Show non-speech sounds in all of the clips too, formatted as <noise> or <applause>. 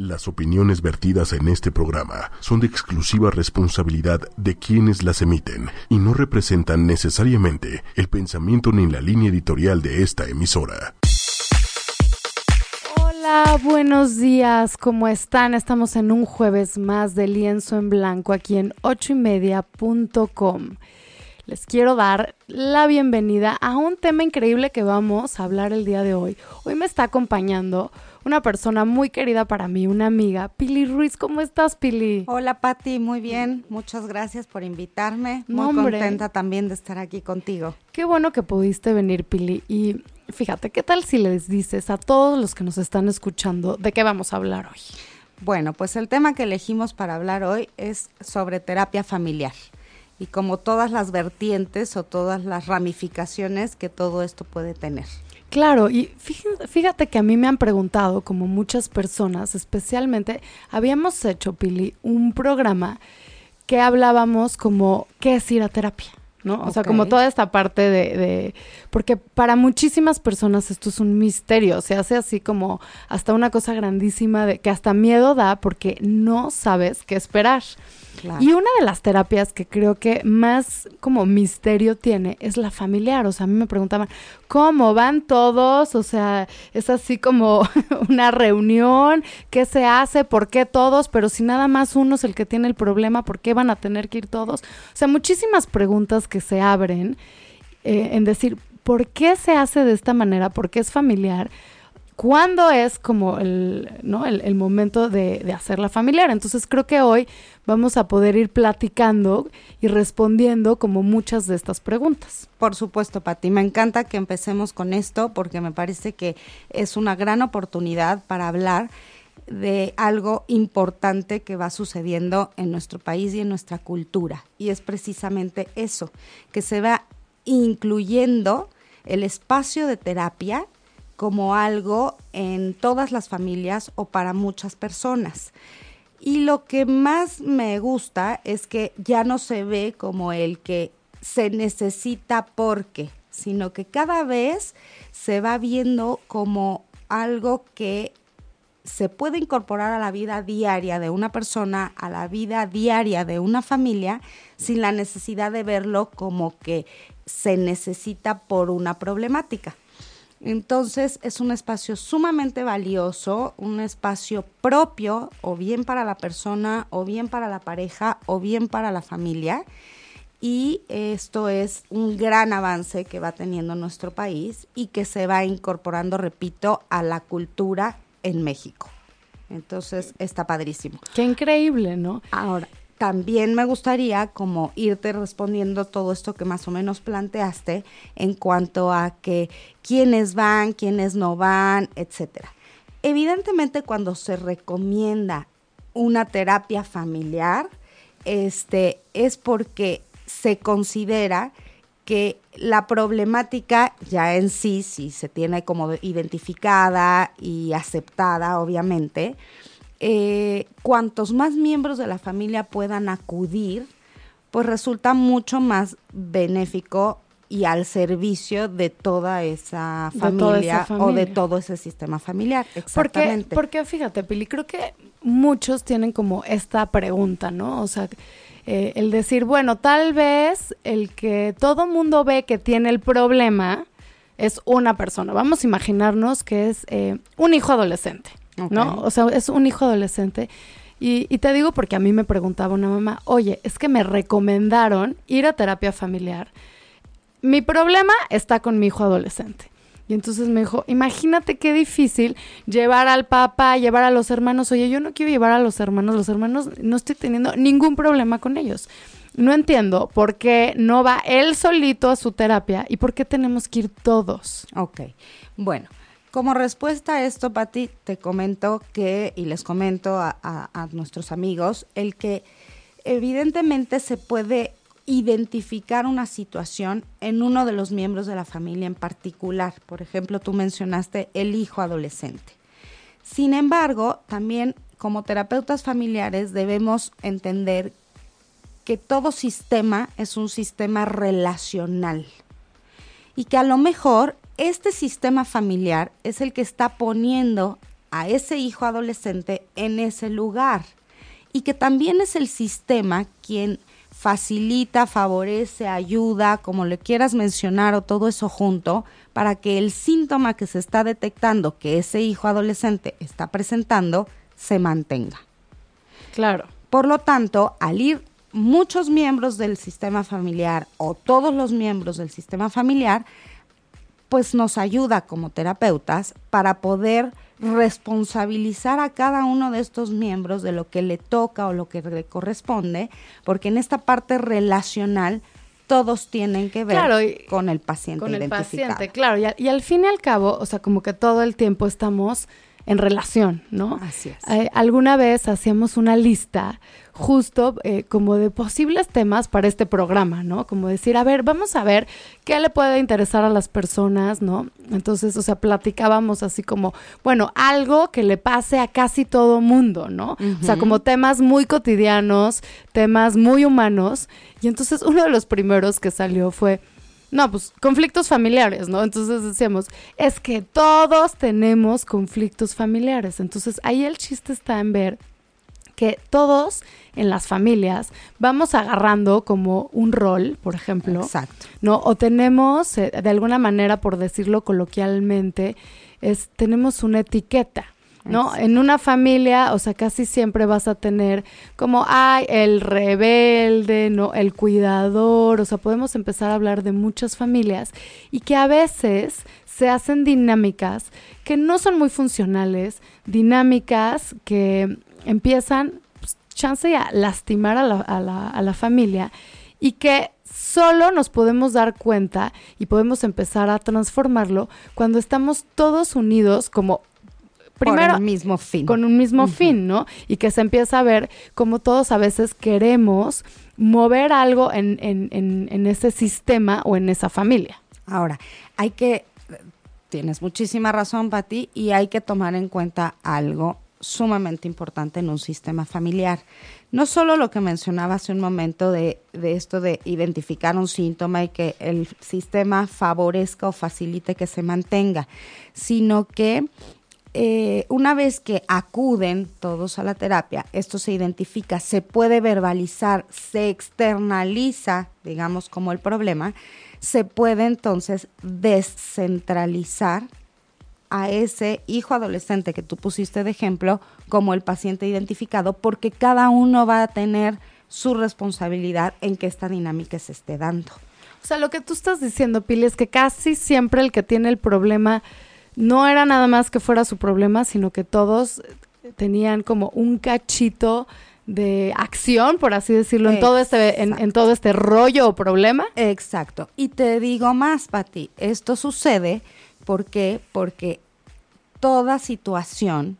Las opiniones vertidas en este programa son de exclusiva responsabilidad de quienes las emiten y no representan necesariamente el pensamiento ni la línea editorial de esta emisora. Hola, buenos días, ¿cómo están? Estamos en un jueves más de lienzo en blanco aquí en ochoymedia.com. Les quiero dar la bienvenida a un tema increíble que vamos a hablar el día de hoy. Hoy me está acompañando una persona muy querida para mí, una amiga. Pili Ruiz, ¿cómo estás, Pili? Hola, Patti, muy bien. Muchas gracias por invitarme. Muy contenta también de estar aquí contigo. Qué bueno que pudiste venir, Pili. Y fíjate, ¿qué tal si les dices a todos los que nos están escuchando de qué vamos a hablar hoy? Bueno, pues el tema que elegimos para hablar hoy es sobre terapia familiar y como todas las vertientes o todas las ramificaciones que todo esto puede tener. Claro, y fíjate, que a mí me han preguntado, como muchas personas, especialmente, habíamos hecho, Pili, un programa que hablábamos como, ¿qué es ir a terapia? ¿no? O sea, como toda esta parte de, de, porque para muchísimas personas esto es un misterio, se hace así como hasta una cosa grandísima de que hasta miedo da porque no sabes qué esperar. Y una de las terapias que creo que más como misterio tiene es la familiar. O sea, a mí me preguntaban, ¿cómo van todos? O sea, es así como <laughs> una reunión, ¿qué se hace? ¿Por qué todos? Pero si nada más uno es el que tiene el problema, ¿por qué van a tener que ir todos? O sea, muchísimas preguntas que se abren eh, en decir, ¿por qué se hace de esta manera? ¿Por qué es familiar? Cuándo es como el, ¿no? el, momento de, de, hacerla familiar. Entonces creo que hoy vamos a poder ir platicando y respondiendo como muchas de estas preguntas. Por supuesto, Pati. Me encanta que empecemos con esto porque me parece que es una gran oportunidad para hablar de algo importante que va sucediendo en nuestro país y en nuestra cultura. Y es precisamente eso, que se va incluyendo el espacio de terapia como algo en todas las familias o para muchas personas. Y lo que más me gusta es que ya no se ve como el que se necesita porque, sino que cada vez se va viendo como algo que se puede incorporar a la vida diaria de una persona, a la vida diaria de una familia, sin la necesidad de verlo como que se necesita por una problemática. Entonces es un espacio sumamente valioso, un espacio propio o bien para la persona o bien para la pareja o bien para la familia. Y esto es un gran avance que va teniendo nuestro país y que se va incorporando, repito, a la cultura en México. Entonces está padrísimo. Qué increíble, ¿no? Ahora, también me gustaría como irte respondiendo todo esto que más o menos planteaste en cuanto a que quiénes van, quiénes no van, etcétera. Evidentemente cuando se recomienda una terapia familiar, este es porque se considera que la problemática ya en sí, si se tiene como identificada y aceptada, obviamente, eh, cuantos más miembros de la familia puedan acudir, pues resulta mucho más benéfico y al servicio de toda esa familia, o de todo ese sistema familiar. Exactamente. Porque, porque fíjate, Pili, creo que muchos tienen como esta pregunta, ¿no? O sea, eh, el decir, bueno, tal vez el que todo mundo ve que tiene el problema es una persona. Vamos a imaginarnos que es eh, un hijo adolescente. ¿No? O sea, es un hijo adolescente. Y, y, te digo porque a mí me preguntaba una mamá, oye, es que me recomendaron ir a terapia familiar. Mi problema está con mi hijo adolescente. Y entonces me dijo, imagínate qué difícil llevar al papá, llevar a los hermanos. Oye, yo no quiero llevar a los hermanos, los hermanos no estoy teniendo ningún problema con ellos. No entiendo por qué no va él solito a su terapia y por qué tenemos que ir todos. Ok, bueno, como respuesta a esto, Patti, te comento que, y les comento a, nuestros amigos, el que evidentemente se puede identificar una situación en uno de los miembros de la familia en particular. Por ejemplo, tú mencionaste el hijo adolescente. Sin embargo, también como terapeutas familiares debemos entender que todo sistema es un sistema relacional y que a lo mejor este sistema familiar es el que está poniendo a ese hijo adolescente en ese lugar y que también es el sistema quien facilita, favorece, ayuda, como le quieras mencionar o todo eso junto, para que el síntoma que se está detectando que ese hijo adolescente está presentando se mantenga. Claro. Por lo tanto, al ir muchos miembros del sistema familiar o todos los miembros del sistema familiar, pues nos ayuda como terapeutas para poder responsabilizar a cada uno de estos miembros de lo que le toca o lo que le corresponde, porque en esta parte relacional todos tienen que ver con el paciente con el paciente, claro, y, y, al fin y al cabo, o sea, como que todo el tiempo estamos en relación, ¿no? Así es. Eh, alguna vez hacíamos una lista justo eh, como de posibles temas para este programa, ¿no? Como decir, a ver, vamos a ver qué le puede interesar a las personas, ¿no? Entonces, o sea, platicábamos así como, bueno, algo que le pase a casi todo mundo, ¿no? O sea, como temas muy cotidianos, temas muy humanos. Y entonces uno de los primeros que salió fue no, pues conflictos familiares, ¿no? Entonces decíamos, es que todos tenemos conflictos familiares. Entonces ahí el chiste está en ver que todos en las familias vamos agarrando como un rol, por ejemplo. Exacto. ¿No? O tenemos, eh, de alguna manera, por decirlo coloquialmente, es, tenemos una etiqueta. ¿No? En una familia, o sea, casi siempre vas a tener como, ay, el rebelde, ¿no? El cuidador, o sea, podemos empezar a hablar de muchas familias y que a veces se hacen dinámicas que no son muy funcionales, dinámicas que empiezan, pues, chance a lastimar a la, a, la, a la familia y que solo nos podemos dar cuenta y podemos empezar a transformarlo cuando estamos todos unidos como primero con un mismo fin. Con un mismo fin, ¿no? Y que se empieza a ver como todos a veces queremos mover algo en, en, en, en ese sistema o en esa familia. Ahora, hay que, tienes muchísima razón, Pati, y hay que tomar en cuenta algo sumamente importante en un sistema familiar. No solo lo que mencionaba hace un momento de, de, esto de identificar un síntoma y que el sistema favorezca o facilite que se mantenga, sino que eh, una vez que acuden todos a la terapia, esto se identifica, se puede verbalizar, se externaliza, digamos, como el problema, se puede entonces descentralizar a ese hijo adolescente que tú pusiste de ejemplo como el paciente identificado, porque cada uno va a tener su responsabilidad en que esta dinámica se esté dando. O sea, lo que tú estás diciendo, Pili, es que casi siempre el que tiene el problema no era nada más que fuera su problema, sino que todos tenían como un cachito de acción, por así decirlo, en todo este en, en, todo este rollo o problema. Exacto. Y te digo más, Pati, esto sucede porque porque toda situación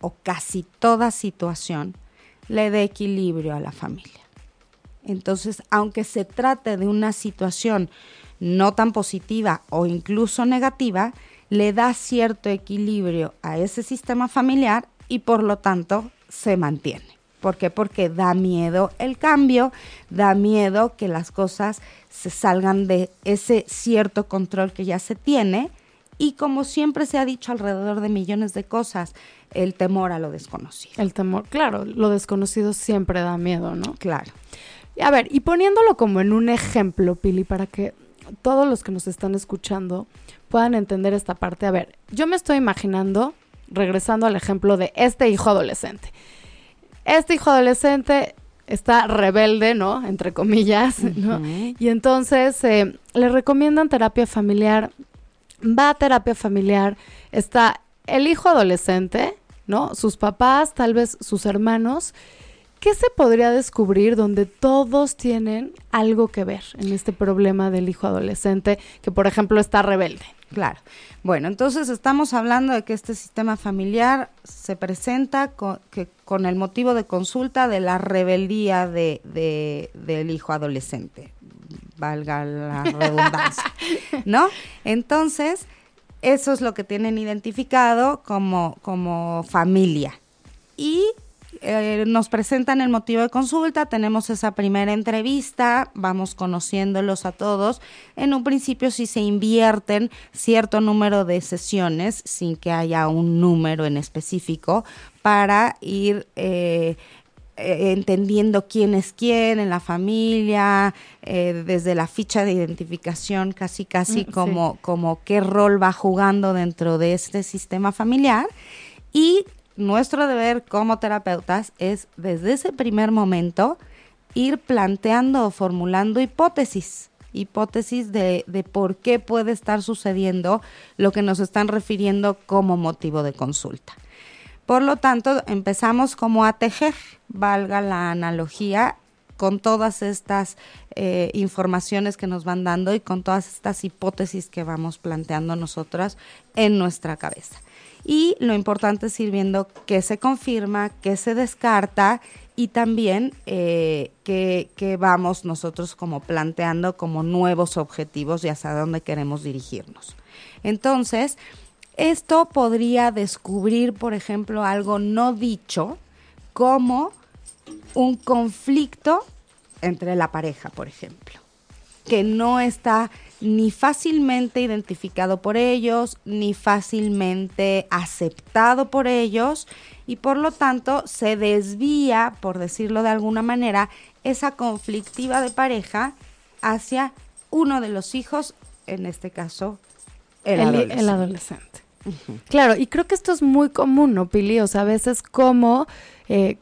o casi toda situación le da equilibrio a la familia. Entonces, aunque se trate de una situación no tan positiva o incluso negativa, le da cierto equilibrio a ese sistema familiar y por lo tanto se mantiene. ¿Por qué? Porque da miedo el cambio, da miedo que las cosas se salgan de ese cierto control que ya se tiene y como siempre se ha dicho alrededor de millones de cosas, el temor a lo desconocido. El temor, claro, lo desconocido siempre da miedo, ¿no? Claro. A ver, y poniéndolo como en un ejemplo, Pili, para que todos los que nos están escuchando puedan entender esta parte. A ver, yo me estoy imaginando, regresando al ejemplo de este hijo adolescente. Este hijo adolescente está rebelde, ¿no? Entre comillas, ¿no? Uh -huh. Y entonces eh, le recomiendan terapia familiar, va a terapia familiar, está el hijo adolescente, ¿no? Sus papás, tal vez sus hermanos, ¿Qué se podría descubrir donde todos tienen algo que ver en este problema del hijo adolescente que, por ejemplo, está rebelde? Claro. Bueno, entonces estamos hablando de que este sistema familiar se presenta con, que, con el motivo de consulta de la rebeldía de, de, del hijo adolescente, valga la <laughs> redundancia, ¿no? Entonces, eso es lo que tienen identificado como, como familia. Y eh, nos presentan el motivo de consulta, tenemos esa primera entrevista, vamos conociéndolos a todos. En un principio sí se invierten cierto número de sesiones sin que haya un número en específico para ir eh, eh, entendiendo quién es quién en la familia, eh, desde la ficha de identificación, casi casi mm, como, como qué rol va jugando dentro de este sistema familiar. Y nuestro deber como terapeutas es desde ese primer momento ir planteando o formulando hipótesis hipótesis de, de, por qué puede estar sucediendo lo que nos están refiriendo como motivo de consulta. Por lo tanto, empezamos como a tejer, valga la analogía, con todas estas eh, informaciones que nos van dando y con todas estas hipótesis que vamos planteando nosotras en nuestra cabeza. Y lo importante es ir viendo qué se confirma, qué se descarta y también eh, qué, vamos nosotros como planteando como nuevos objetivos y hacia dónde queremos dirigirnos. Entonces, esto podría descubrir, por ejemplo, algo no dicho como un conflicto entre la pareja, por ejemplo, que no está ni fácilmente identificado por ellos, ni fácilmente aceptado por ellos, y por lo tanto se desvía, por decirlo de alguna manera, esa conflictiva de pareja hacia uno de los hijos, en este caso, el, adolescente. Claro, y creo que esto es muy común, ¿no, Pili? O sea, a veces como eh,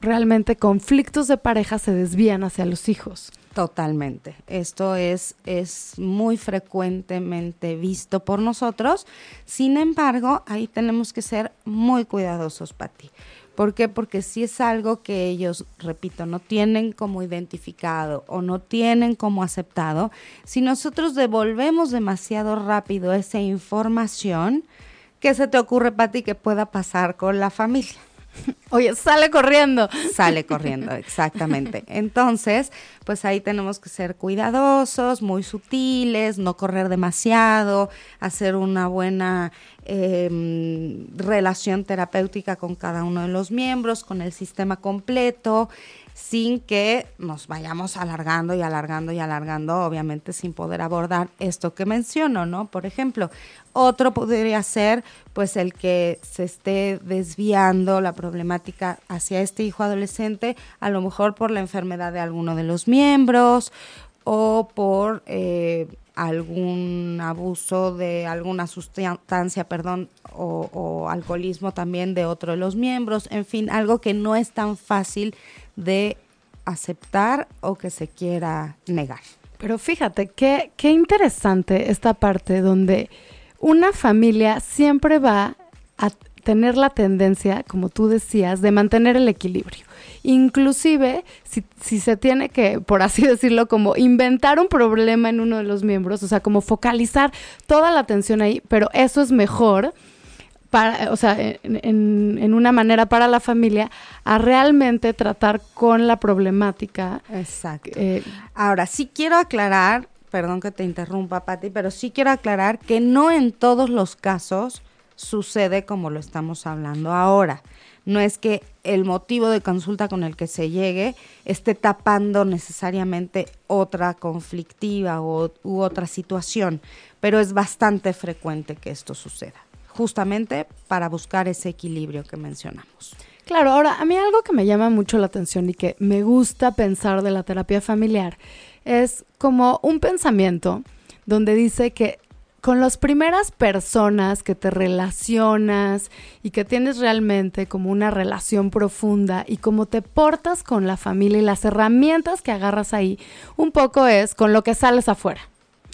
realmente conflictos de pareja se desvían hacia los hijos. Totalmente. Esto es, es muy frecuentemente visto por nosotros. Sin embargo, ahí tenemos que ser muy cuidadosos, Pati. ¿Por qué? Porque si es algo que ellos, repito, no tienen como identificado o no tienen como aceptado, si nosotros devolvemos demasiado rápido esa información, ¿qué se te ocurre, Pati, que pueda pasar con la familia? Oye, sale corriendo. Sale corriendo, exactamente. Entonces, pues ahí tenemos que ser cuidadosos, muy sutiles, no correr demasiado, hacer una buena eh, relación terapéutica con cada uno de los miembros, con el sistema completo, sin que nos vayamos alargando y alargando y alargando, obviamente sin poder abordar esto que menciono, ¿no? Por ejemplo, otro podría ser pues el que se esté desviando la problemática hacia este hijo adolescente, a lo mejor por la enfermedad de alguno de los miembros o por eh, algún abuso de alguna sustancia, perdón, o, alcoholismo también de otro de los miembros, en fin, algo que no es tan fácil de aceptar o que se quiera negar. Pero fíjate, qué, qué interesante esta parte donde una familia siempre va a tener la tendencia, como tú decías, de mantener el equilibrio. Inclusive, si, si, se tiene que, por así <laughs> decirlo, como inventar un problema en uno de los miembros, o sea, como focalizar toda la atención ahí, pero eso es mejor para, o sea, en, en, una manera para la familia, a realmente tratar con la problemática. Exacto. Eh, Ahora, sí quiero aclarar, perdón que te interrumpa, Patti, pero sí quiero aclarar que no en todos los casos sucede como lo estamos hablando ahora. No es que el motivo de consulta con el que se llegue esté tapando necesariamente otra conflictiva u otra situación, pero es bastante frecuente que esto suceda justamente para buscar ese equilibrio que mencionamos. Claro, ahora a mí algo que me llama mucho la atención y que me gusta pensar de la terapia familiar es como un pensamiento donde dice que con las primeras personas que te relacionas y que tienes realmente como una relación profunda y cómo te portas con la familia y las herramientas que agarras ahí, un poco es con lo que sales afuera.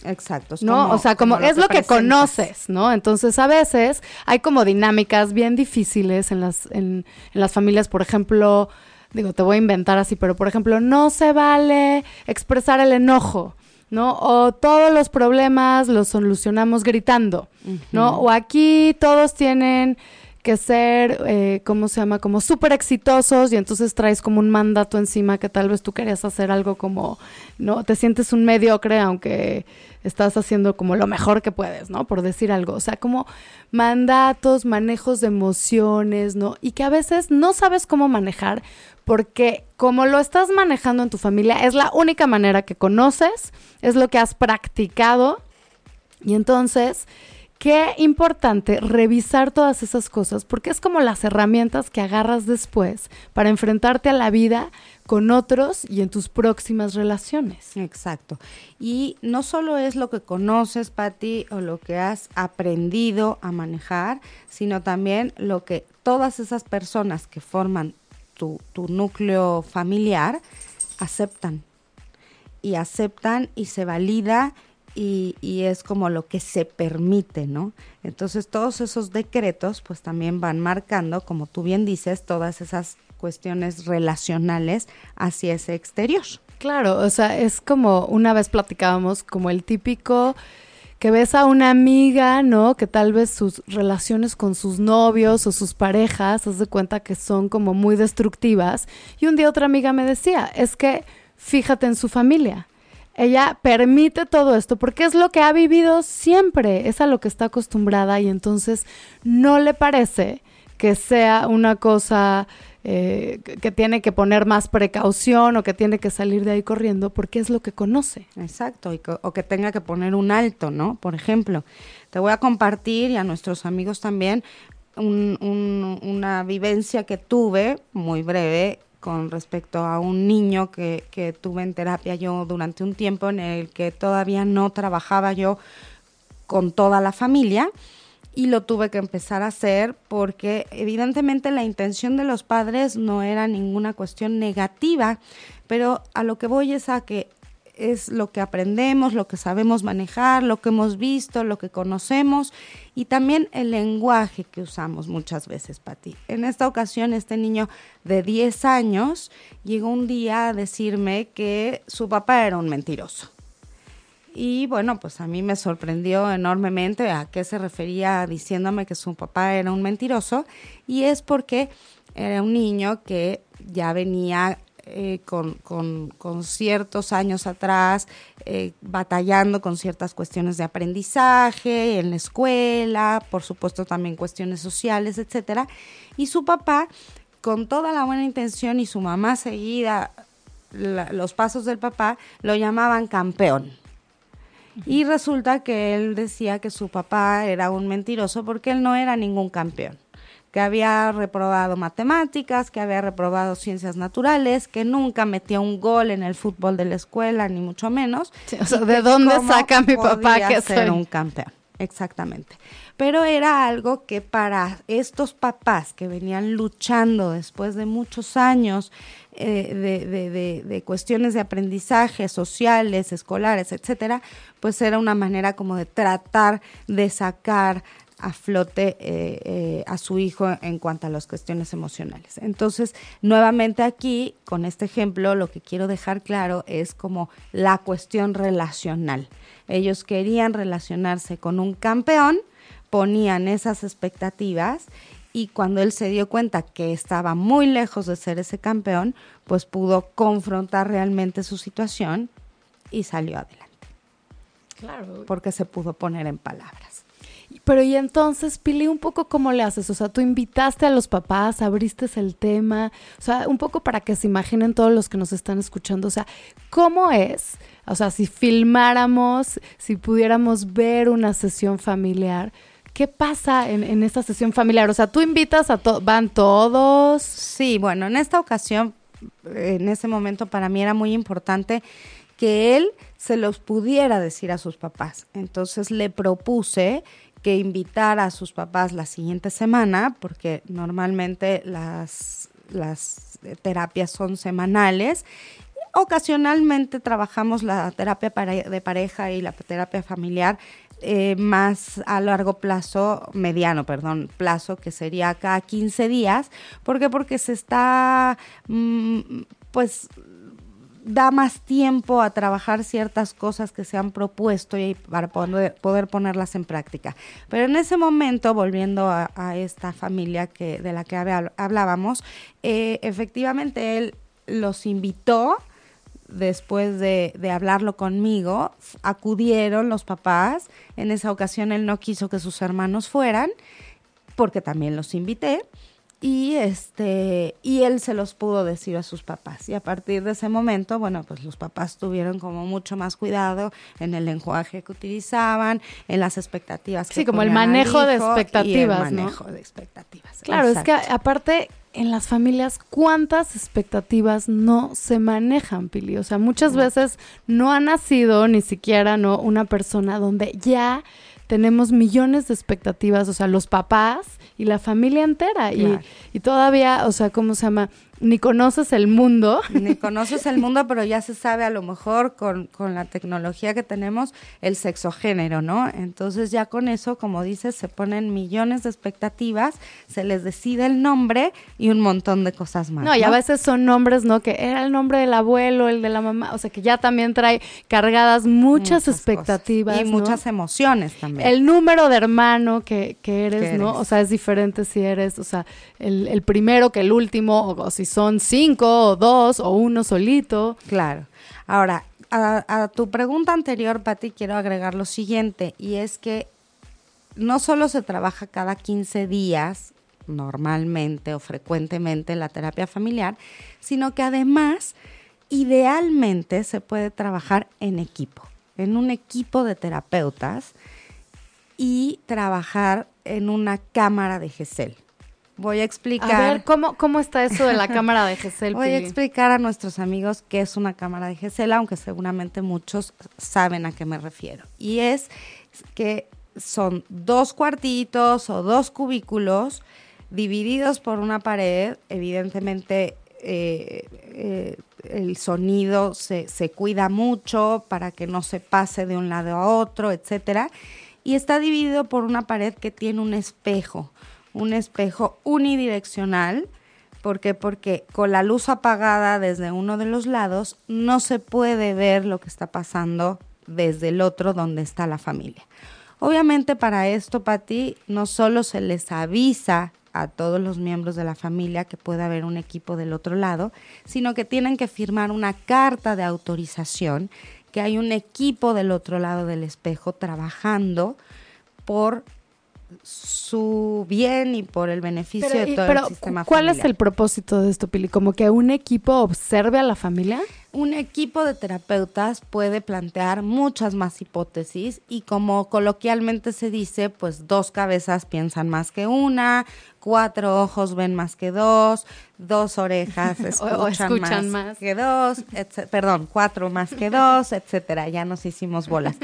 Exacto. ¿No? o sea, como, es lo que, conoces, ¿no? Entonces, a veces hay como dinámicas bien difíciles en las, en, en las familias, por ejemplo, digo, te voy a inventar así, pero por ejemplo, no se vale expresar el enojo, ¿no? O todos los problemas los solucionamos gritando, ¿no? O aquí todos tienen que ser, eh, ¿cómo se llama? Como súper exitosos y entonces traes como un mandato encima que tal vez tú querías hacer algo como, ¿no? Te sientes un mediocre aunque estás haciendo como lo mejor que puedes, ¿no? Por decir algo. O sea, como mandatos, manejos de emociones, ¿no? Y que a veces no sabes cómo manejar porque como lo estás manejando en tu familia, es la única manera que conoces, es lo que has practicado. Y entonces Qué importante revisar todas esas cosas porque es como las herramientas que agarras después para enfrentarte a la vida con otros y en tus próximas relaciones. Exacto. Y no solo es lo que conoces, Patti, o lo que has aprendido a manejar, sino también lo que todas esas personas que forman tu, núcleo familiar aceptan. Y aceptan y se valida y, es como lo que se permite, ¿no? Entonces todos esos decretos pues también van marcando, como tú bien dices, todas esas cuestiones relacionales hacia ese exterior. Claro, o sea, es como una vez platicábamos como el típico que ves a una amiga, ¿no? Que tal vez sus relaciones con sus novios o sus parejas, haz de cuenta que son como muy destructivas. Y un día otra amiga me decía, es que fíjate en su familia ella permite todo esto porque es lo que ha vivido siempre, es a lo que está acostumbrada y entonces no le parece que sea una cosa eh, que tiene que poner más precaución o que tiene que salir de ahí corriendo porque es lo que conoce. Exacto, o que tenga que poner un alto, ¿no? Por ejemplo, te voy a compartir y a nuestros amigos también una vivencia que tuve muy breve con respecto a un niño que, que tuve en terapia yo durante un tiempo en el que todavía no trabajaba yo con toda la familia y lo tuve que empezar a hacer porque evidentemente la intención de los padres no era ninguna cuestión negativa, pero a lo que voy es a que es lo que aprendemos, lo que sabemos manejar, lo que hemos visto, lo que conocemos y también el lenguaje que usamos muchas veces, Pati. En esta ocasión, este niño de 10 años llegó un día a decirme que su papá era un mentiroso. Y bueno, pues a mí me sorprendió enormemente a qué se refería diciéndome que su papá era un mentiroso. Y es porque era un niño que ya venía eh, con, con, ciertos años atrás, eh, batallando con ciertas cuestiones de aprendizaje en la escuela, por supuesto también cuestiones sociales, etcétera. Y su papá, con toda la buena intención y su mamá seguida los pasos del papá, lo llamaban campeón. Y resulta que él decía que su papá era un mentiroso porque él no era ningún campeón que había reprobado matemáticas, que había reprobado ciencias naturales, que nunca metió un gol en el fútbol de la escuela, ni mucho menos. o sea, ¿de dónde saca mi papá que ser un campeón? Exactamente. Pero era algo que para estos papás que venían luchando después de muchos años eh, de, de, de, cuestiones de aprendizaje sociales, escolares, etcétera, pues era una manera como de tratar de sacar a flote eh, eh, a su hijo en cuanto a las cuestiones emocionales. Entonces, nuevamente aquí, con este ejemplo, lo que quiero dejar claro es como la cuestión relacional. Ellos querían relacionarse con un campeón, ponían esas expectativas y cuando él se dio cuenta que estaba muy lejos de ser ese campeón, pues pudo confrontar realmente su situación y salió adelante. Claro. Porque se pudo poner en palabras. Pero y entonces, Pili, un poco cómo le haces, o sea, tú invitaste a los papás, abriste el tema, o sea, un poco para que se imaginen todos los que nos están escuchando, o sea, ¿cómo es? O sea, si filmáramos, si pudiéramos ver una sesión familiar, ¿qué pasa en, esta sesión familiar? O sea, tú invitas a todos, van todos. Sí, bueno, en esta ocasión, en ese momento para mí era muy importante que él se los pudiera decir a sus papás. Entonces le propuse que invitara a sus papás la siguiente semana, porque normalmente las, las terapias son semanales. Ocasionalmente trabajamos la terapia de pareja y la terapia familiar eh, más a largo plazo, mediano, perdón, plazo, que sería cada 15 días. ¿Por qué? Porque se está, mm, pues, da más tiempo a trabajar ciertas cosas que se han propuesto y para poder, ponerlas en práctica. Pero en ese momento, volviendo a, esta familia que, de la que hablábamos, eh, efectivamente él los invitó después de, de, hablarlo conmigo, acudieron los papás. En esa ocasión él no quiso que sus hermanos fueran, porque también los invité y este y él se los pudo decir a sus papás. Y a partir de ese momento bueno pues los papás tuvieron como mucho más cuidado en el lenguaje que utilizaban en las expectativas sí como el manejo de expectativas el manejo de expectativas. Claro es que aparte en las familias cuántas expectativas no se manejan Pili o sea muchas veces no ha nacido ni siquiera no una persona donde ya tenemos millones de expectativas, o sea, los papás y la familia entera. Y, y todavía, o sea, ¿cómo se llama? Ni conoces el mundo. Ni <laughs> conoces el mundo, pero ya se sabe a lo mejor con, con la tecnología que tenemos el sexogénero, ¿no? Entonces ya con eso, como dices, se ponen millones de expectativas, se les decide el nombre y un montón de cosas más. No, y a veces son nombres, ¿no? Que era el nombre del abuelo, el de la mamá, o sea que ya también trae cargadas muchas, expectativas. Y muchas emociones también. El número de hermano que, que eres, ¿no? O sea, es diferente si eres, o sea, el, el primero que el último, o, o si son cinco o dos o uno solito. Claro. Ahora, a, tu pregunta anterior, Pati, quiero agregar lo siguiente, y es que no solo se trabaja cada 15 días normalmente o frecuentemente la terapia familiar, sino que además, idealmente, se puede trabajar en equipo, en un equipo de terapeutas y trabajar en una cámara de GESEL. Voy a explicar. A ver, ¿cómo, cómo está eso de la <laughs> cámara de GESEL? Voy a explicar a nuestros amigos qué es una cámara de GESEL, aunque seguramente muchos saben a qué me refiero. Y es que son dos cuartitos o dos cubículos divididos por una pared, evidentemente eh, eh, el sonido se, se, cuida mucho para que no se pase de un lado a otro, etcétera. Y está dividido por una pared que tiene un espejo un espejo unidireccional. ¿Por qué? Porque con la luz apagada desde uno de los lados no se puede ver lo que está pasando desde el otro donde está la familia. Obviamente para esto, Pati, no solo se les avisa a todos los miembros de la familia que puede haber un equipo del otro lado, sino que tienen que firmar una carta de autorización que hay un equipo del otro lado del espejo trabajando por su bien y por el beneficio de todo el sistema ¿Cuál es el propósito de esto, Pili? ¿Como que un equipo observe a la familia? Un equipo de terapeutas puede plantear muchas más hipótesis y como coloquialmente se dice, pues dos cabezas piensan más que una, cuatro ojos ven más que dos, dos orejas <laughs> escuchan, más, que dos, perdón, cuatro más que dos, <laughs> etcétera. Ya nos hicimos bolas.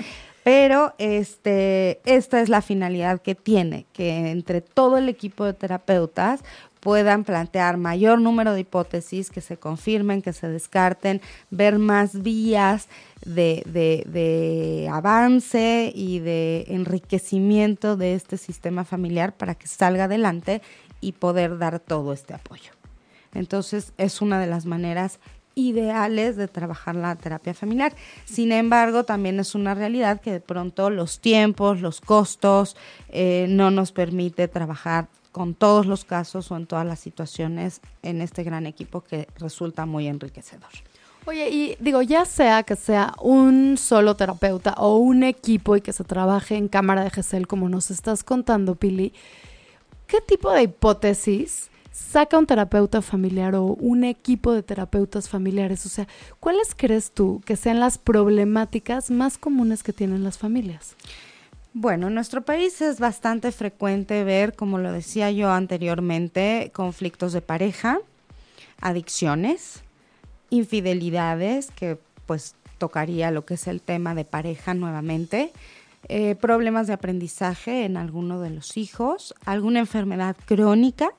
Pero este, esta es la finalidad que tiene, que entre todo el equipo de terapeutas puedan plantear mayor número de hipótesis, que se confirmen, que se descarten, ver más vías de, de, avance y de enriquecimiento de este sistema familiar para que salga adelante y poder dar todo este apoyo. Entonces es una de las maneras ideales de trabajar la terapia familiar. Sin embargo, también es una realidad que de pronto los tiempos, los costos eh, no nos permite trabajar con todos los casos o en todas las situaciones en este gran equipo que resulta muy enriquecedor. Oye, y digo, ya sea que sea un solo terapeuta o un equipo y que se trabaje en cámara de GESEL, como nos estás contando, Pili, ¿qué tipo de hipótesis saca un terapeuta familiar o un equipo de terapeutas familiares? O sea, ¿cuáles crees tú que sean las problemáticas más comunes que tienen las familias? Bueno, en nuestro país es bastante frecuente ver, como lo decía yo anteriormente, conflictos de pareja, adicciones, infidelidades, que pues tocaría lo que es el tema de pareja nuevamente, eh, problemas de aprendizaje en alguno de los hijos, alguna enfermedad crónica,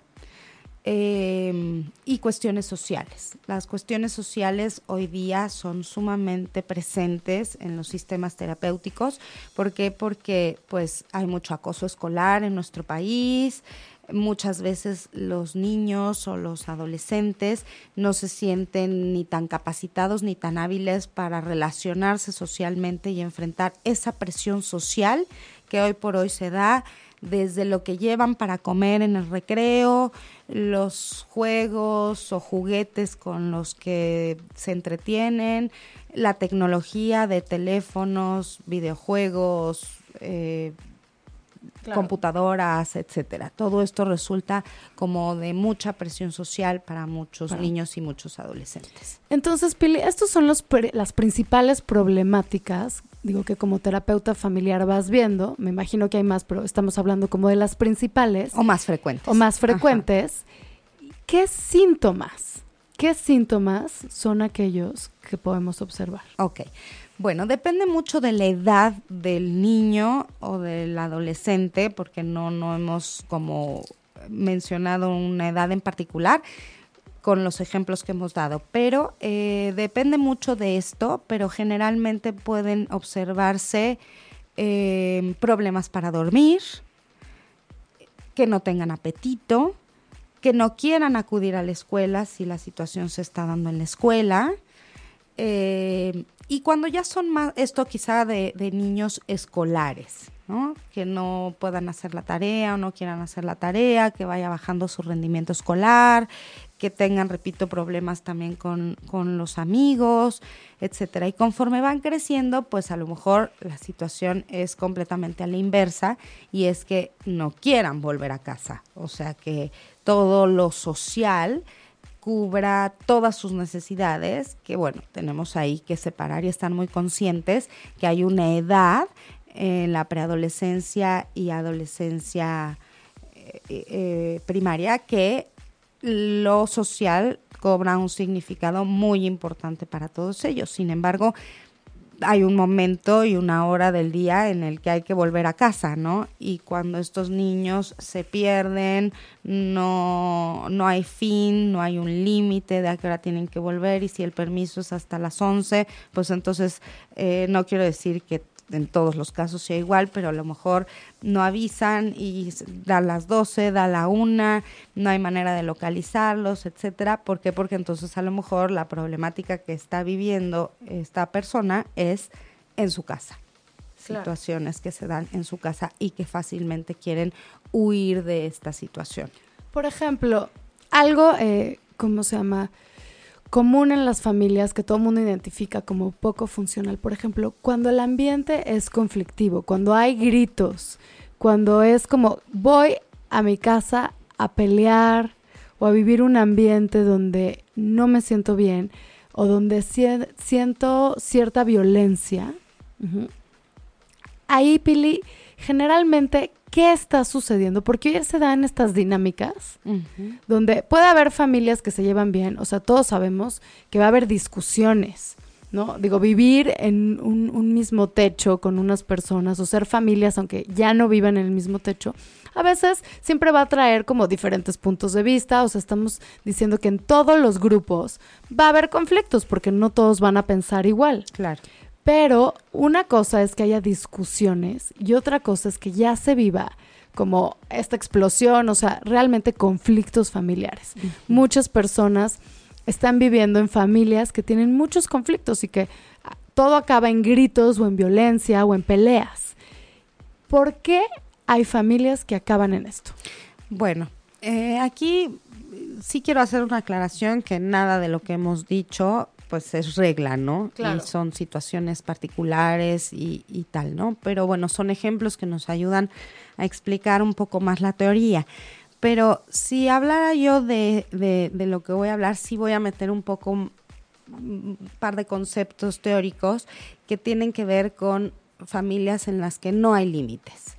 Em, y cuestiones sociales. Las cuestiones sociales hoy día son sumamente presentes en los sistemas terapéuticos. ¿Por qué? Porque pues hay mucho acoso escolar en nuestro país, muchas veces los niños o los adolescentes no se sienten ni tan capacitados ni tan hábiles para relacionarse socialmente y enfrentar esa presión social que hoy por hoy se da desde lo que llevan para comer en el recreo, los juegos o juguetes con los que se entretienen, la tecnología de teléfonos, videojuegos, eh, computadoras, etcétera. Todo esto resulta como de mucha presión social para muchos niños y muchos adolescentes. Entonces, Pili, estos son los las principales problemáticas, digo que como terapeuta familiar vas viendo, me imagino que hay más, pero estamos hablando como de las principales. O más frecuentes. O más frecuentes. ¿Qué síntomas? ¿Qué síntomas son aquellos que podemos observar? Ok. Bueno, depende mucho de la edad del niño o del adolescente, porque no, no hemos como mencionado una edad en particular con los ejemplos que hemos dado, pero eh, depende mucho de esto, pero generalmente pueden observarse eh, problemas para dormir, que no tengan apetito, que no quieran acudir a la escuela si la situación se está dando en la escuela, eh, y cuando ya son más, esto quizá de, niños escolares, ¿no? Que no puedan hacer la tarea o no quieran hacer la tarea, que vaya bajando su rendimiento escolar, que tengan, repito, problemas también con, con los amigos, etcétera. Y conforme van creciendo, pues a lo mejor la situación es completamente a la inversa y es que no quieran volver a casa. O sea que todo lo social cubra todas sus necesidades, que bueno, tenemos ahí que separar y estar muy conscientes que hay una edad en la preadolescencia y adolescencia eh, eh, primaria que lo social cobra un significado muy importante para todos ellos. Sin embargo, hay un momento y una hora del día en el que hay que volver a casa, ¿no? Y cuando estos niños se pierden, no, no hay fin, no hay un límite de a qué hora tienen que volver y si el permiso es hasta las 11, pues entonces eh, no quiero decir que en todos los casos sea igual, pero a lo mejor no avisan y da las 12, da la 1, no hay manera de localizarlos, etcétera. ¿Por qué? Porque entonces a lo mejor la problemática que está viviendo esta persona es en su casa. Situaciones que se dan en su casa y que fácilmente quieren huir de esta situación. Por ejemplo, algo, eh, ¿cómo se llama? Común en las familias que todo el mundo identifica como poco funcional. Por ejemplo, cuando el ambiente es conflictivo, cuando hay gritos, cuando es como voy a mi casa a pelear o a vivir un ambiente donde no me siento bien o donde siento cierta violencia. Ahí, Pili, generalmente qué está sucediendo, porque hoy se dan estas dinámicas donde puede haber familias que se llevan bien, o sea, todos sabemos que va a haber discusiones, ¿no? Digo, vivir en un, mismo techo con unas personas o ser familias, aunque ya no vivan en el mismo techo, a veces siempre va a traer como diferentes puntos de vista, o sea, estamos diciendo que en todos los grupos va a haber conflictos porque no todos van a pensar igual. Claro. Pero una cosa es que haya discusiones y otra cosa es que ya se viva como esta explosión, o sea, realmente conflictos familiares. Muchas personas están viviendo en familias que tienen muchos conflictos y que ah, todo acaba en gritos o en violencia o en peleas. ¿Por qué hay familias que acaban en esto? Bueno, eh, aquí sí quiero hacer una aclaración que nada de lo que hemos dicho pues es regla, ¿no? Y son situaciones particulares y, tal, ¿no? Pero bueno, son ejemplos que nos ayudan a explicar un poco más la teoría. Pero si hablara yo de, de, lo que voy a hablar, sí voy a meter un poco un, par de conceptos teóricos que tienen que ver con familias en las que no hay límites.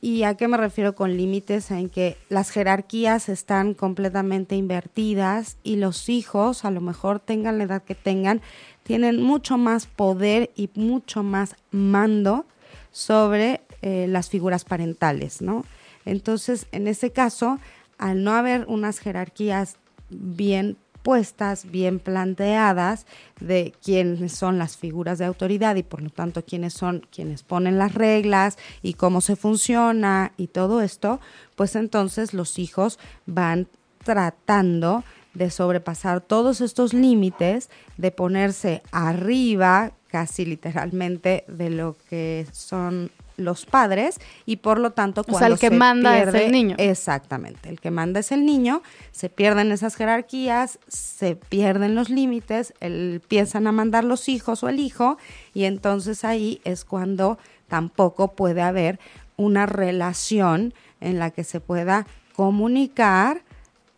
¿Y a qué me refiero con límites? En que las jerarquías están completamente invertidas y los hijos, a lo mejor tengan la edad que tengan, tienen mucho más poder y mucho más mando sobre eh, las figuras parentales, ¿no? Entonces, en ese caso, al no haber unas jerarquías bien puestas, bien planteadas de quiénes son las figuras de autoridad y por lo tanto quiénes son quienes ponen las reglas y cómo se funciona y todo esto, pues entonces los hijos van tratando de sobrepasar todos estos límites, de ponerse arriba casi literalmente de lo que son los padres y por lo tanto cuando o sea, el que manda es el niño. Exactamente, el que manda es el niño, se pierden esas jerarquías, se pierden los límites, empiezan a mandar los hijos o el hijo y entonces ahí es cuando tampoco puede haber una relación en la que se pueda comunicar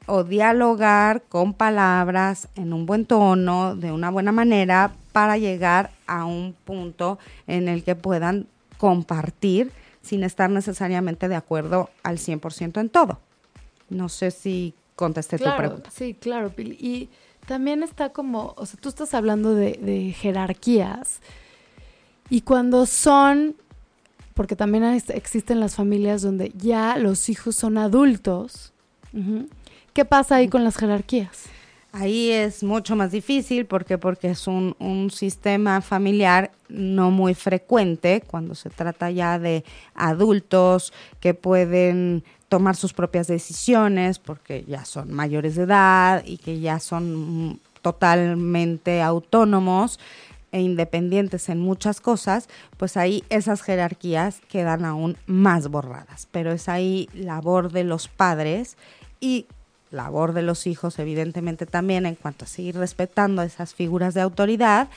o dialogar con palabras en un buen tono, de una buena manera, para llegar a un punto en el que puedan compartir sin estar necesariamente de acuerdo al 100% en todo. No sé si contesté tu pregunta. Sí, claro, Pili. Y también está como, o sea, tú estás hablando de, jerarquías y cuando son, porque también existen las familias donde ya los hijos son adultos, ¿qué pasa ahí con las jerarquías? Ahí es mucho más difícil porque, porque es un, un, sistema familiar no muy frecuente cuando se trata ya de adultos que pueden tomar sus propias decisiones porque ya son mayores de edad y que ya son totalmente autónomos e independientes en muchas cosas, pues ahí esas jerarquías quedan aún más borradas. Pero es ahí labor de los padres y labor de los hijos, evidentemente también en cuanto a seguir respetando esas figuras de autoridad,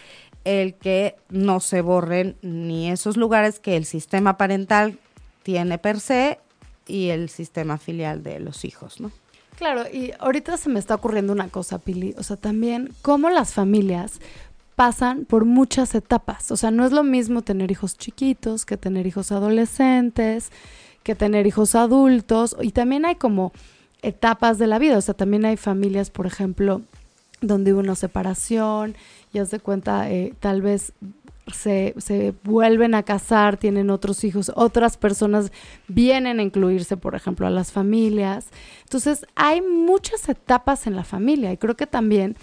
el que no se borren ni esos lugares que el sistema parental tiene per se y el sistema filial de los hijos, ¿no? Claro, y ahorita se me está ocurriendo una cosa, Pili, o sea, también cómo las familias pasan por muchas etapas, o sea, no es lo mismo tener hijos chiquitos que tener hijos adolescentes, que tener hijos adultos, y también hay como etapas de la vida. O sea, también hay familias, por ejemplo, donde hubo una separación, ya se cuenta, eh, tal vez se, se, vuelven a casar, tienen otros hijos, otras personas vienen a incluirse, por ejemplo, a las familias. Entonces, hay muchas etapas en la familia y creo que también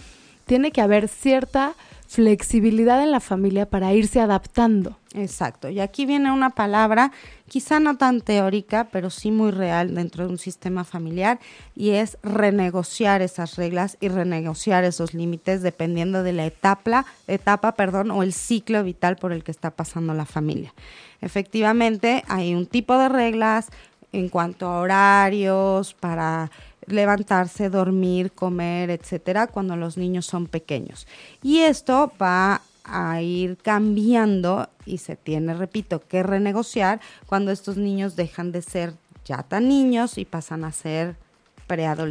tiene que haber cierta flexibilidad en la familia para irse adaptando. Exacto. Y aquí viene una palabra, quizá no tan teórica, pero sí muy real dentro de un sistema familiar, y es renegociar esas reglas y renegociar esos límites dependiendo de la etapa, etapa, perdón, o el ciclo vital por el que está pasando la familia. Efectivamente, hay un tipo de reglas en cuanto a horarios para levantarse, dormir, comer, etcétera, cuando los niños son pequeños. Y esto va a ir cambiando y se tiene, repito, que renegociar cuando estos niños dejan de ser ya tan niños y pasan a ser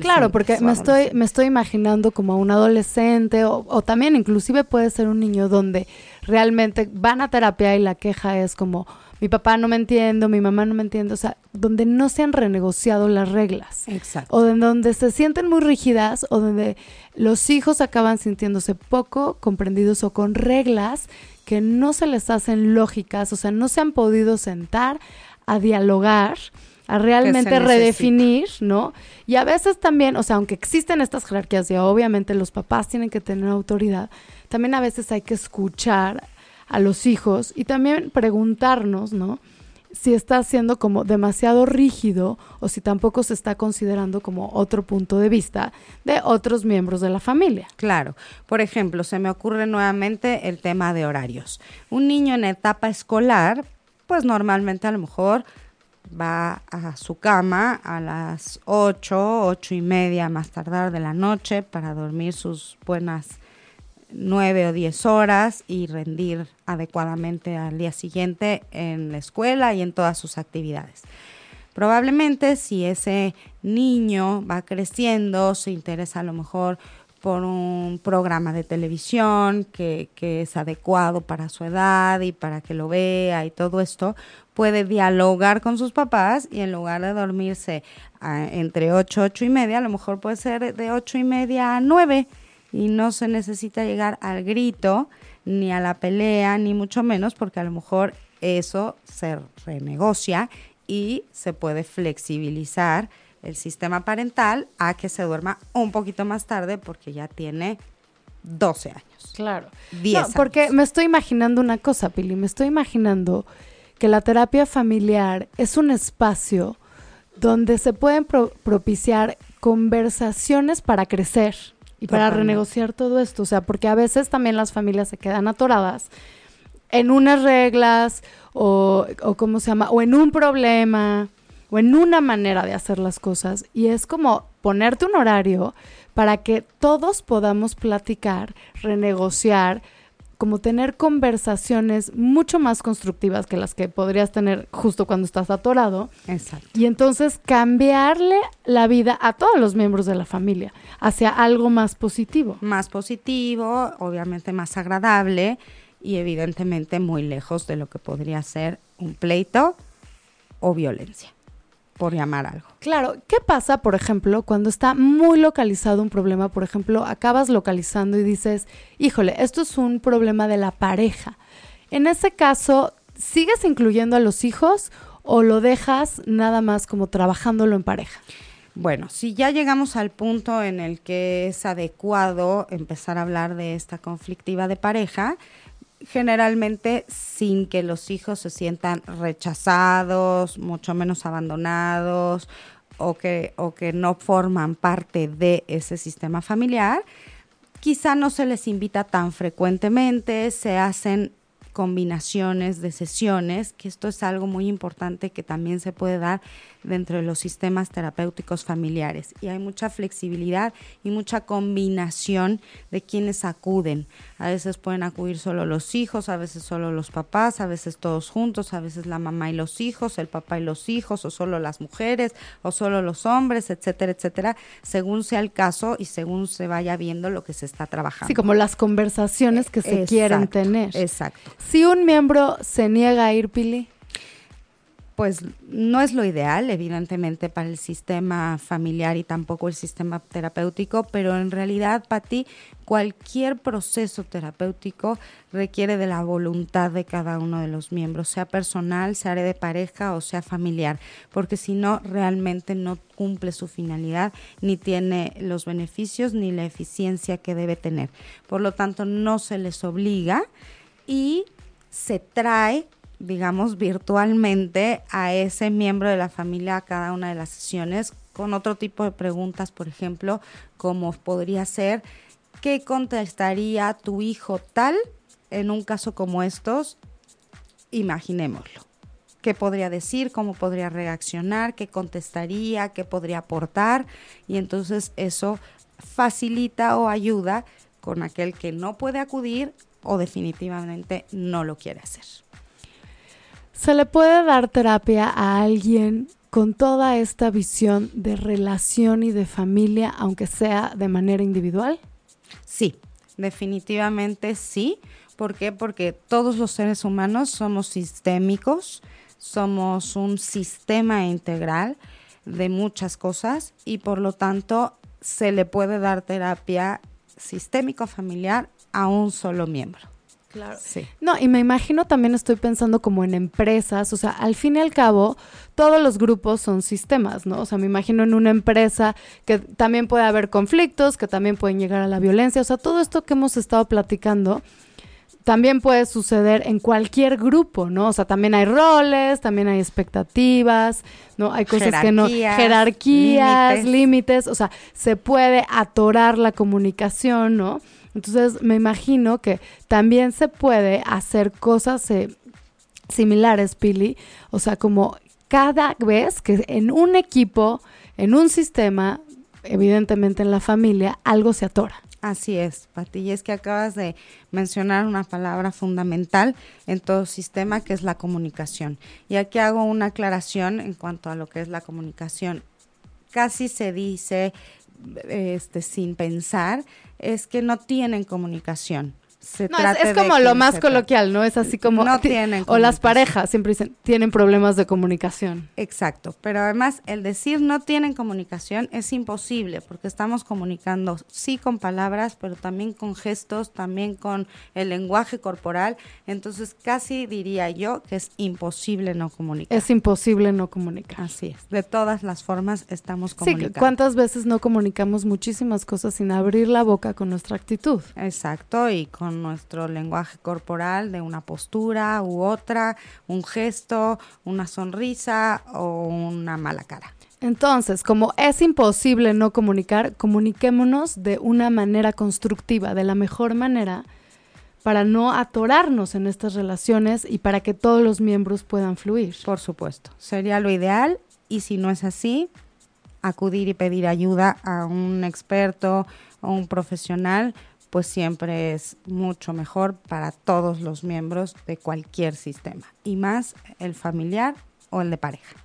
Claro, porque me estoy, me estoy imaginando como a un adolescente o, o, también inclusive puede ser un niño donde realmente van a terapia y la queja es como, mi papá no me entiende, mi mamá no me entiende, o sea, donde no se han renegociado las reglas. Exacto. O donde se sienten muy rígidas o donde los hijos acaban sintiéndose poco comprendidos o con reglas que no se les hacen lógicas, o sea, no se han podido sentar a dialogar a realmente redefinir, ¿no? Y a veces también, o sea, aunque existen estas jerarquías y obviamente los papás tienen que tener autoridad, también a veces hay que escuchar a los hijos y también preguntarnos, ¿no? Si está siendo como demasiado rígido o si tampoco se está considerando como otro punto de vista de otros miembros de la familia. Claro. Por ejemplo, se me ocurre nuevamente el tema de horarios. Un niño en etapa escolar, pues normalmente a lo mejor va a su cama a las 8, ocho y media más tardar de la noche para dormir sus buenas nueve o diez horas y rendir adecuadamente al día siguiente en la escuela y en todas sus actividades. Probablemente si ese niño va creciendo, se interesa a lo mejor por un programa de televisión que, que, es adecuado para su edad y para que lo vea y todo esto, puede dialogar con sus papás y en lugar de dormirse ah, entre ocho, ocho y media, a lo mejor puede ser de ocho y media a nueve y no se necesita llegar al grito, ni a la pelea, ni mucho menos, porque a lo mejor eso se renegocia y se puede flexibilizar el sistema parental a que se duerma un poquito más tarde porque ya tiene 12 años. Claro. 10 no, porque me estoy imaginando una cosa, Pili, me estoy imaginando que la terapia familiar es un espacio donde se pueden propiciar conversaciones para crecer y para renegociar todo esto. O sea, porque a veces también las familias se quedan atoradas en unas reglas o, o ¿cómo se llama? O en un problema o en una manera de hacer las cosas. Y es como ponerte un horario para que todos podamos platicar, renegociar, como tener conversaciones mucho más constructivas que las que podrías tener justo cuando estás atorado. Exacto. Y entonces cambiarle la vida a todos los miembros de la familia hacia algo más positivo. Más positivo, obviamente más agradable y evidentemente muy lejos de lo que podría ser un pleito o violencia por llamar algo. Claro, ¿qué pasa, por ejemplo, cuando está muy localizado un problema? Por ejemplo, acabas localizando y dices, híjole, esto es un problema de la pareja. En ese caso, ¿sigues incluyendo a los hijos o lo dejas nada más como trabajándolo en pareja? Bueno, si ya llegamos al punto en el que es adecuado empezar a hablar de esta conflictiva de pareja, generalmente sin que los hijos se sientan rechazados, mucho menos abandonados o que, o que no forman parte de ese sistema familiar. Quizá no se les invita tan frecuentemente, se hacen combinaciones de sesiones, que esto es algo muy importante que también se puede dar dentro de los sistemas terapéuticos familiares. Y hay mucha flexibilidad y mucha combinación de quienes acuden. A veces pueden acudir solo los hijos, a veces solo los papás, a veces todos juntos, a veces la mamá y los hijos, el papá y los hijos, o solo las mujeres, o solo los hombres, etcétera, etcétera, según sea el caso y según se vaya viendo lo que se está trabajando. Sí, como las conversaciones que se quieren tener. Exacto. Si un miembro se niega a ir, Pili pues no es lo ideal, evidentemente, para el sistema familiar y tampoco el sistema terapéutico, pero en realidad, para ti, cualquier proceso terapéutico requiere de la voluntad de cada uno de los miembros, sea personal, sea de pareja o sea familiar, porque si no, realmente no cumple su finalidad, ni tiene los beneficios ni la eficiencia que debe tener. Por lo tanto, no se les obliga y se trae digamos, virtualmente a ese miembro de la familia a cada una de las sesiones con otro tipo de preguntas, por ejemplo, como podría ser, ¿qué contestaría tu hijo tal en un caso como estos? Imaginémoslo. ¿Qué podría decir? ¿Cómo podría reaccionar? ¿Qué contestaría? ¿Qué podría aportar? Y entonces eso facilita o ayuda con aquel que no puede acudir o definitivamente no lo quiere hacer. ¿Se le puede dar terapia a alguien con toda esta visión de relación y de familia, aunque sea de manera individual? Sí, definitivamente sí. ¿Por qué? Porque todos los seres humanos somos sistémicos, somos un sistema integral de muchas cosas y por lo tanto se le puede dar terapia sistémico familiar a un solo miembro. Claro. Sí. No, y me imagino también estoy pensando como en empresas, o sea, al fin y al cabo, todos los grupos son sistemas, ¿no? O sea, me imagino en una empresa que también puede haber conflictos, que también pueden llegar a la violencia, o sea, todo esto que hemos estado platicando también puede suceder en cualquier grupo, ¿no? O sea, también hay roles, también hay expectativas, ¿no? Hay cosas que no, jerarquías, límites, o sea, se puede atorar la comunicación, ¿no? Entonces me imagino que también se puede hacer cosas eh, similares, Pili. O sea, como cada vez que en un equipo, en un sistema, evidentemente en la familia, algo se atora. Así es, Pati, y es que acabas de mencionar una palabra fundamental en todo sistema que es la comunicación. Y aquí hago una aclaración en cuanto a lo que es la comunicación. Casi se dice este, sin pensar, es que no tienen comunicación. Se No, trate es, es de como lo más coloquial, ¿no? Es así como... No <laughs> ti- tienen O las parejas siempre dicen, tienen problemas de comunicación. Exacto, pero además el decir no tienen comunicación es imposible porque estamos comunicando sí con palabras, pero también con gestos, también con el lenguaje corporal, entonces casi diría yo que es imposible no comunicar. Es imposible no comunicar. Así es, de todas las formas estamos Sí, comunicando. ¿cuántas veces no comunicamos muchísimas cosas sin abrir la boca con nuestra actitud? Exacto, y con nuestro lenguaje corporal de una postura u otra, un gesto, una sonrisa o una mala cara. Entonces, como es imposible no comunicar, comuniquémonos de una manera constructiva, de la mejor manera, para no atorarnos en estas relaciones y para que todos los miembros puedan fluir. Por supuesto, sería lo ideal y si no es así, acudir y pedir ayuda a un experto o un profesional, pues siempre es mucho mejor para todos los miembros de cualquier sistema y más el familiar o el de pareja.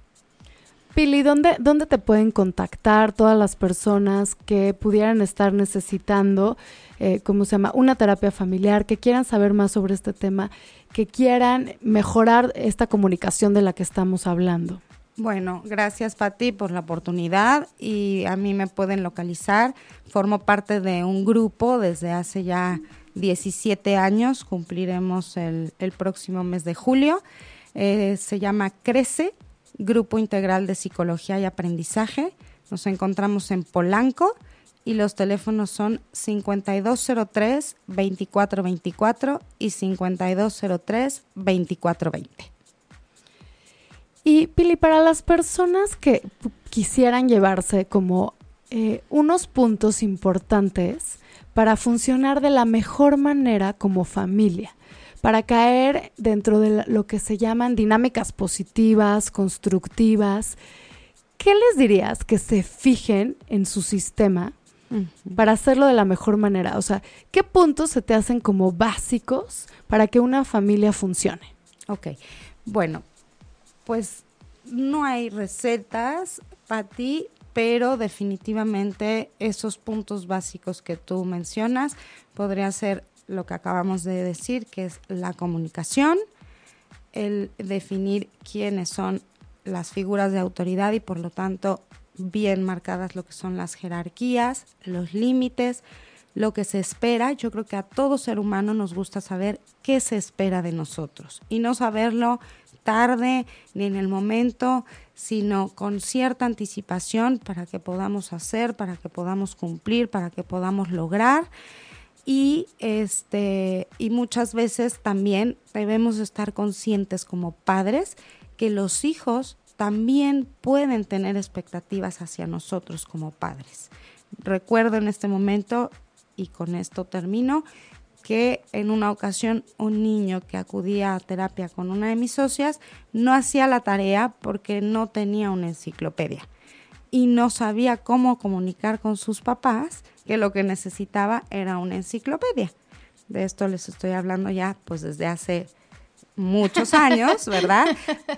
Pili, ¿dónde, ¿dónde te pueden contactar todas las personas que pudieran estar necesitando, eh, ¿cómo se llama?, una terapia familiar, que quieran saber más sobre este tema, que quieran mejorar esta comunicación de la que estamos hablando? Bueno, gracias Pati por la oportunidad y a mí me pueden localizar. Formo parte de un grupo desde hace ya 17 años, cumpliremos el, próximo mes de julio. Eh, se llama Crece, Grupo Integral de Psicología y Aprendizaje. Nos encontramos en Polanco y los teléfonos son 5203-2424 y 5203-2420. Y Pili, para las personas que quisieran llevarse como eh, unos puntos importantes para funcionar de la mejor manera como familia, para caer dentro de lo que se llaman dinámicas positivas, constructivas, ¿qué les dirías que se fijen en su sistema para hacerlo de la mejor manera? O sea, ¿qué puntos se te hacen como básicos para que una familia funcione? Ok, bueno, pues no hay recetas para ti, pero definitivamente esos puntos básicos que tú mencionas podría ser lo que acabamos de decir, que es la comunicación, el definir quiénes son las figuras de autoridad y por lo tanto bien marcadas lo que son las jerarquías, los límites, lo que se espera. Yo creo que a todo ser humano nos gusta saber qué se espera de nosotros y no saberlo tarde ni en el momento, sino con cierta anticipación para que podamos hacer, para que podamos cumplir, para que podamos lograr. Y este y muchas veces también debemos estar conscientes como padres que los hijos también pueden tener expectativas hacia nosotros como padres. Recuerdo en este momento, y con esto termino, que en una ocasión un niño que acudía a terapia con una de mis socias no hacía la tarea porque no tenía una enciclopedia y no sabía cómo comunicar con sus papás que lo que necesitaba era una enciclopedia. De esto les estoy hablando ya pues desde hace muchos años, ¿verdad?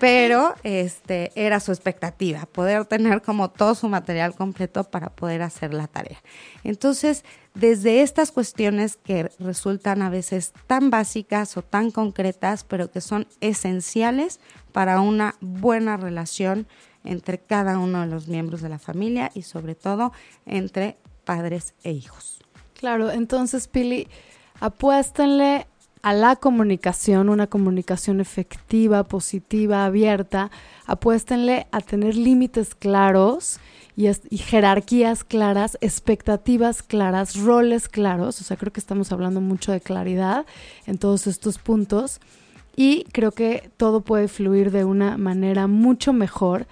Pero este era su expectativa, poder tener como todo su material completo para poder hacer la tarea. Entonces, desde estas cuestiones que resultan a veces tan básicas o tan concretas, pero que son esenciales para una buena relación entre cada uno de los miembros de la familia y sobre todo entre padres e hijos. Claro, entonces Pili, apuéstenle a la comunicación, una comunicación efectiva, positiva, abierta. Apuéstenle a tener límites claros y, y jerarquías claras, expectativas claras, roles claros. O sea, creo que estamos hablando mucho de claridad en todos estos puntos. Y creo que todo puede fluir de una manera mucho mejor.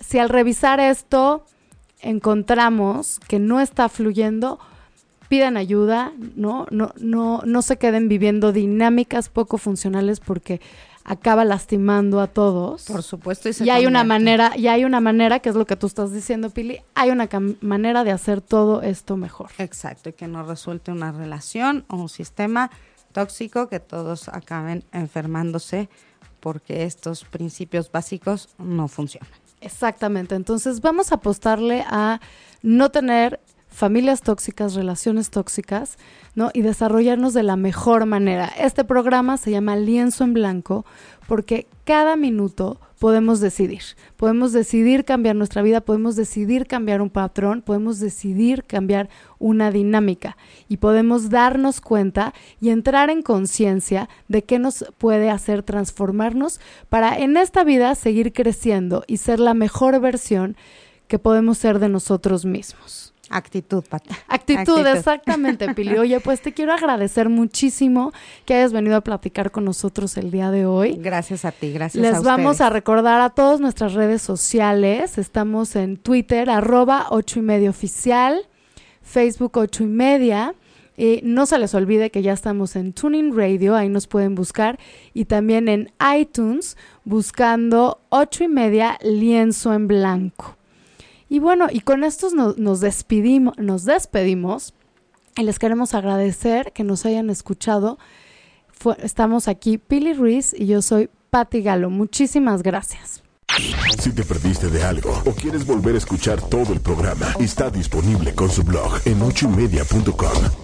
Si al revisar esto encontramos que no está fluyendo, pidan ayuda, ¿no? No, no, no se queden viviendo dinámicas poco funcionales porque acaba lastimando a todos. Por supuesto. se y hay una manera, y hay una manera, que es lo que tú estás diciendo, Pili, hay una manera de hacer todo esto mejor. Exacto, y que no resulte una relación o un sistema tóxico que todos acaben enfermándose porque estos principios básicos no funcionan. Exactamente. Entonces vamos a apostarle a no tener familias tóxicas, relaciones tóxicas, ¿no? Y desarrollarnos de la mejor manera. Este programa se llama Lienzo en Blanco porque cada minuto podemos decidir. Podemos decidir cambiar nuestra vida, podemos decidir cambiar un patrón, podemos decidir cambiar una dinámica y podemos darnos cuenta y entrar en conciencia de qué nos puede hacer transformarnos para en esta vida seguir creciendo y ser la mejor versión que podemos ser de nosotros mismos. Actitud, Pati. Actitud, exactamente, Pili. <laughs> Oye, pues te quiero agradecer muchísimo que hayas venido a platicar con nosotros el día de hoy. Gracias a ti, gracias Les a vamos a recordar a todas nuestras redes sociales. Estamos en Twitter, arroba ocho y media oficial, Facebook ocho y media. Y no se les olvide que ya estamos en Tuning Radio, ahí nos pueden buscar. Y también en iTunes, buscando ocho y media lienzo en blanco. Y bueno, y con estos nos despedimos, nos despedimos y les queremos agradecer que nos hayan escuchado. estamos aquí Pili Ruiz y yo soy Patti Galo. Muchísimas gracias. Si te perdiste de algo o quieres volver a escuchar todo el programa, está disponible con su blog en ochoymedia.com